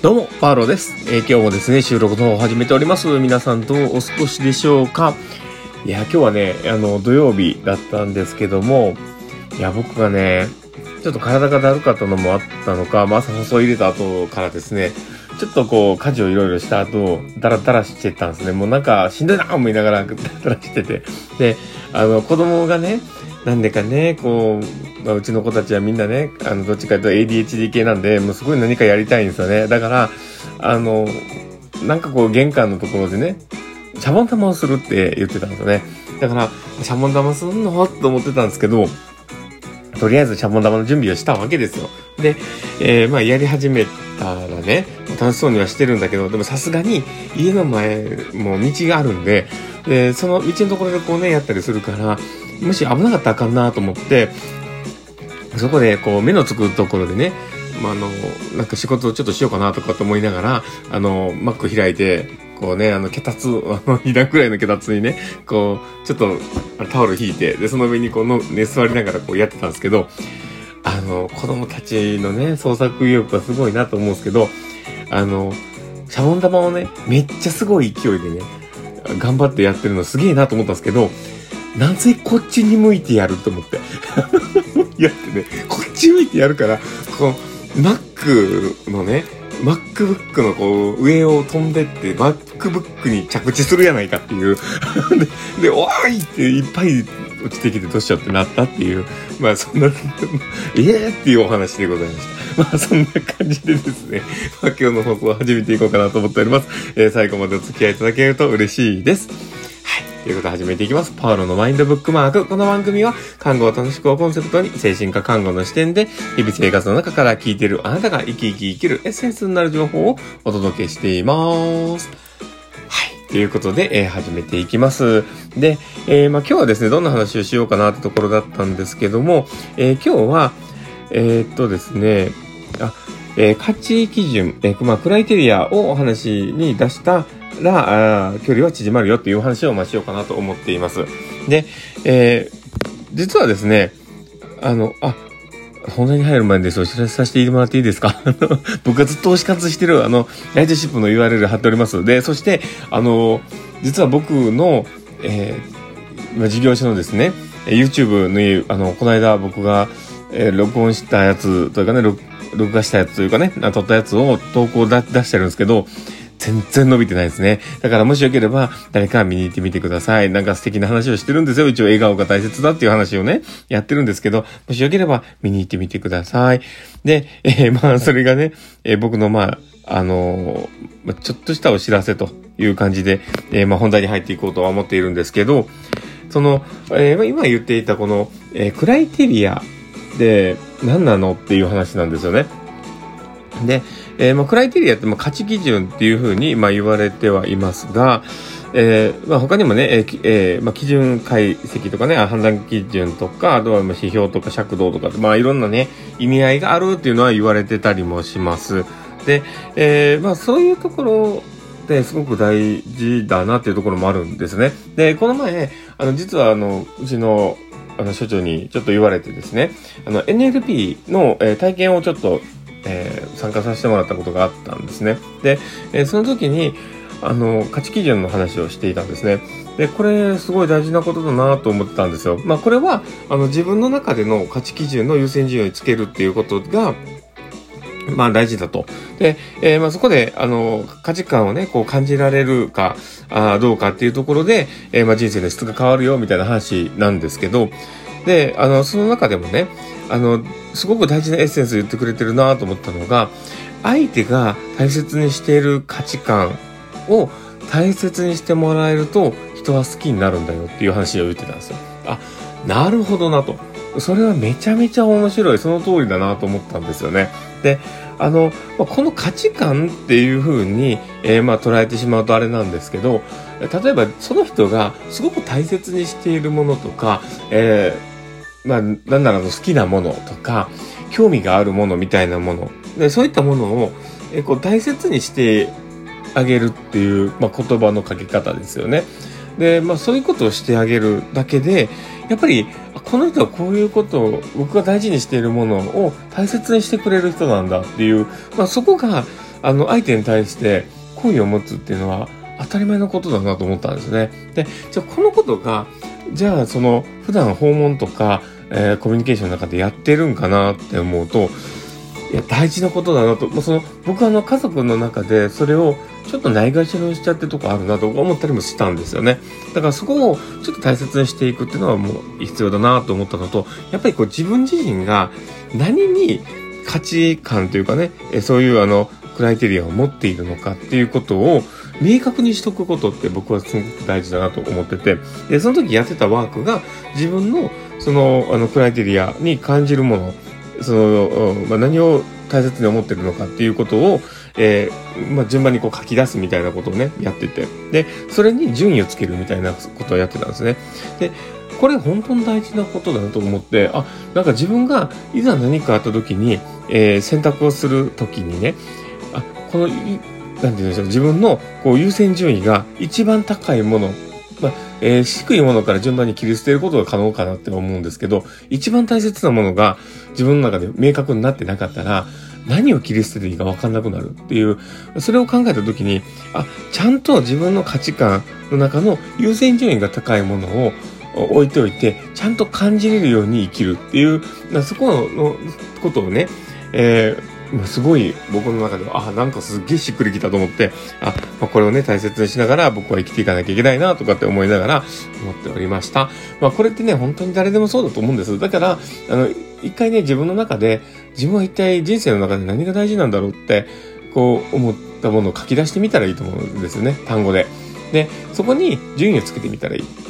どうも、パーローです。えー、今日もですね、収録の方を始めております。皆さんどうお過ごしでしょうか？いや、今日はね、あの、土曜日だったんですけども、いや、僕がね、ちょっと体がだるかったのもあったのか、まあ、朝放送入れた後からですね、ちょっとこう、家事をいろいろした後、ダラダラしてたんですね。もうなんか、しんどいな思いながら、ダラダラしてて。で、あの、子供がね、なんでかね、こう、まあ、うちの子たちはみんなね、あの、どっちかというと ADHD 系なんで、もうすごい何かやりたいんですよね。だから、あの、なんかこう、玄関のところでね、シャボン玉をするって言ってたんですよね。だから、シャボン玉すんの？と思ってたんですけど、とりあえずシャボン玉の準備をしたわけですよ。で、えー、まあ、やり始めたらね、楽しそうにはしてるんだけど、でもさすがに家の前も道があるんで、で、その道のところでこうね、やったりするから、もし危なかったらあかんなと思って、そこでこう目のつくところでね、まあ、あの、なんか仕事をちょっとしようかなとかと思いながら、あの、マック開いて、こうね、あの、脚立、あの、膝くらいの脚立にね、こう、ちょっとタオル引いて、で、その上にこうの、ね、座りながらこうやってたんですけど、あの、子供たちのね、創作意欲がすごいなと思うんですけど、あの、シャボン玉をね、めっちゃすごい勢いでね、頑張ってやってるのすげえなと思ったんですけど、なぜこっちに向いてやると思って。やってね、こっち向いてやるから、こう、Mac のね、MacBook のこう、上を飛んでって、MacBook に着地するやないかっていう。で、で、おーいっていっぱい落ちてきてどうしようってなったっていう、まあそんな、ええ、っていうお話でございました。まあそんな感じでですね、まあ今日の放送を始めていこうかなと思っております。えー、最後までお付き合いいただけると嬉しいです。ということで始めていきます。パウロのマインドブックマーク。この番組は、看護を楽しくをコンセプトに、精神科看護の視点で、日々生活の中から聞いているあなたが生き生き生きるエッセンスになる情報をお届けしています。はい。ということで、えー、始めていきます。で、えー、まあ、今日はですね、どんな話をしようかなってところだったんですけども、えー、今日は、え、っとですね、あ、えー、価値基準、えー、まあ、クライテリアをお話に出した、ら、あ距離は縮まるよっていう話をましようかなと思っています。で、えー、実はですね、あの、あ、本題に入る前にですお知らせさせてもらっていいですか？僕がずっと推し活してる、あの、ライトシップの URL 貼っております。で、そして、あの、実は僕の、えー、事業所のですね、YouTube の、あの、この間僕が、えー、録音したやつというかね、録画したやつというかね、撮ったやつを投稿出してるんですけど、全然伸びてないですね。だからもしよければ、誰か見に行ってみてください。なんか素敵な話をしてるんですよ。一応笑顔が大切だっていう話をね、やってるんですけど、もしよければ見に行ってみてください。で、えー、まあ、それがね、えー、僕のまあ、あのー、ちょっとしたお知らせという感じで、え、まあ、本題に入っていこうとは思っているんですけど、その、えー、今言っていたこの、え、クライテリアで何なのっていう話なんですよね。で、えー、まあ、クライテリアって、まあ、価値基準っていうふうに、まあ、言われてはいますが、えー、まあ、他にもね、えー、えー、まあ、基準解析とかね、判断基準とか、あとは、ま、指標とか尺度とか、まあ、いろんなね、意味合いがあるっていうのは言われてたりもします。で、えー、まあ、そういうところですごく大事だなっていうところもあるんですね。で、この前、あの、実は、あの、うちの、あの、所長にちょっと言われてですね、あの、NLP の、えー、体験をちょっとえー、参加させてもらったことがあったんですね。で、えー、その時に、あの、価値基準の話をしていたんですね。で、これすごい大事なことだなと思ってたんですよ。まあこれは、あの自分の中での価値基準の優先順位をつけるっていうことが、まあ大事だと。で、えー、まあそこで、あの、価値観をね、こう感じられるか、あどうかっていうところで、えー、まあ人生の質が変わるよみたいな話なんですけど、で、あの、その中でもね、あの、すごく大事なエッセンス言ってくれてるなと思ったのが、相手が大切にしている価値観を大切にしてもらえると人は好きになるんだよっていう話を言ってたんですよ。あ、なるほどなと。それはめちゃめちゃ面白い。その通りだなと思ったんですよね。で、あの、まこの価値観っていう風に、えー、まあ捉えてしまうとあれなんですけど、例えばその人がすごく大切にしているものとか、えーまあ、なんなら好きなものとか、興味があるものみたいなもの。でそういったものを、えこう大切にしてあげるっていう、まあ、言葉のかけ方ですよね。で、まあそういうことをしてあげるだけで、やっぱり、この人はこういうことを、僕が大事にしているものを大切にしてくれる人なんだっていう、まあそこが、あの、相手に対して好意を持つっていうのは当たり前のことだなと思ったんですね。で、じゃあこのことが、じゃあその、普段訪問とか、えー、コミュニケーションの中でやってるんかなって思うと、いや、大事なことだなと。もうその、僕はあの、家族の中でそれをちょっとないがしろにしちゃってとこあるなと思ったりもしたんですよね。だからそこをちょっと大切にしていくっていうのはもう必要だなと思ったのと、やっぱりこう自分自身が何に価値観というかね、そういうあの、クライテリアを持っているのかっていうことを明確にしとくことって僕はすごく大事だなと思ってて、で、その時やってたワークが自分のその、あの、クライテリアに感じるもの、その、まあ、何を大切に思ってるのかっていうことを、えー、まあ、順番にこう書き出すみたいなことをね、やってて。で、それに順位をつけるみたいなことをやってたんですね。で、これ本当に大事なことだなと思って、あ、なんか自分がいざ何かあった時に、えー、選択をする時にね、あ、この、なんて言うんでしょう、自分のこう優先順位が一番高いものまあ、えー、低いものから順番に切り捨てることが可能かなって思うんですけど、一番大切なものが自分の中で明確になってなかったら、何を切り捨てていいか分かんなくなるっていう、それを考えた時に、あ、ちゃんと自分の価値観の中の優先順位が高いものを置いておいて、ちゃんと感じれるように生きるっていう、そこのことをね、えーすごい僕の中では、あ、なんかすっげえしっくりきたと思って、あ、まあ、これをね、大切にしながら僕は生きていかなきゃいけないなとかって思いながら思っておりました。まあ、これってね、本当に誰でもそうだと思うんです。だから、あの、一回ね、自分の中で、自分は一体人生の中で何が大事なんだろうって、こう思ったものを書き出してみたらいいと思うんですよね、単語で。で、そこに順位をつけてみたらいい。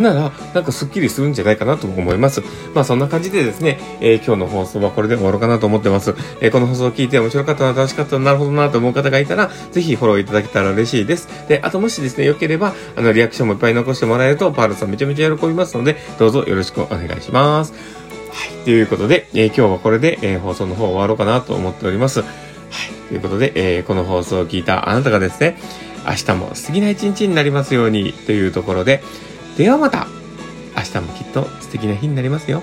なら、なんかスッキリするんじゃないかなと思います。まあそんな感じでですね、えー、今日の放送はこれで終わろうかなと思ってます。えー、この放送を聞いて面白かったな、楽しかったな、なるほどなと思う方がいたら、ぜひフォローいただけたら嬉しいです。で、あともしですね、良ければ、あの、リアクションもいっぱい残してもらえると、パールさんめちゃめちゃ喜びますので、どうぞよろしくお願いします。はい。ということで、えー、今日はこれで、えー、放送の方終わろうかなと思っております。はい。ということで、えー、この放送を聞いたあなたがですね、明日も素敵な一日になりますようにというところで、ではまた明日もきっと素敵な日になりますよ。